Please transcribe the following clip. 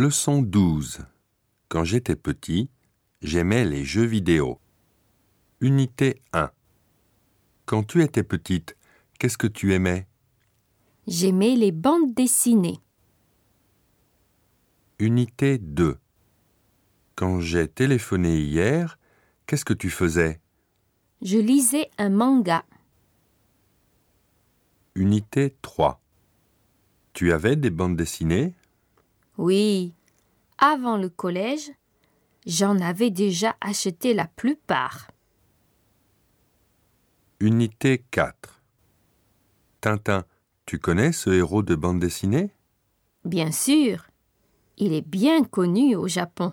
Leçon 12. Quand j'étais petit, j'aimais les jeux vidéo. Unité 1. Quand tu étais petite, qu'est-ce que tu aimais? J'aimais les bandes dessinées. Unité 2. Quand j'ai téléphoné hier, qu'est-ce que tu faisais? Je lisais un manga. Unité 3. Tu avais des bandes dessinées? Oui. Avant le collège, j'en avais déjà acheté la plupart. Unité 4. Tintin, tu connais ce héros de bande dessinée? Bien sûr. Il est bien connu au Japon.